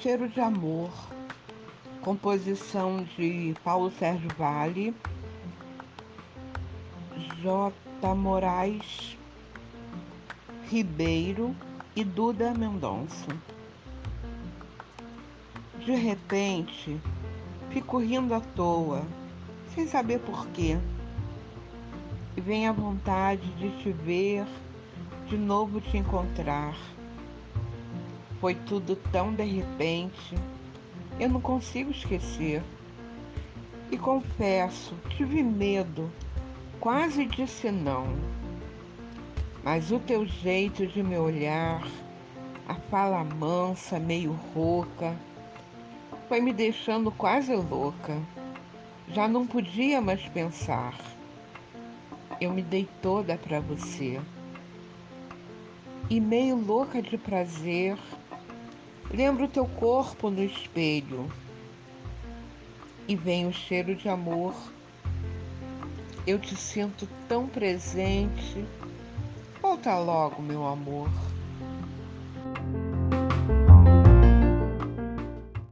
Cheiro de Amor, composição de Paulo Sérgio Vale, J. Moraes Ribeiro e Duda Mendonça. De repente, fico rindo à toa, sem saber porquê. E vem a vontade de te ver, de novo te encontrar. Foi tudo tão de repente, eu não consigo esquecer. E confesso, tive medo, quase disse não. Mas o teu jeito de me olhar, a fala mansa, meio rouca, foi me deixando quase louca. Já não podia mais pensar. Eu me dei toda para você. E meio louca de prazer, Lembra o teu corpo no espelho e vem o cheiro de amor. Eu te sinto tão presente. Volta logo, meu amor.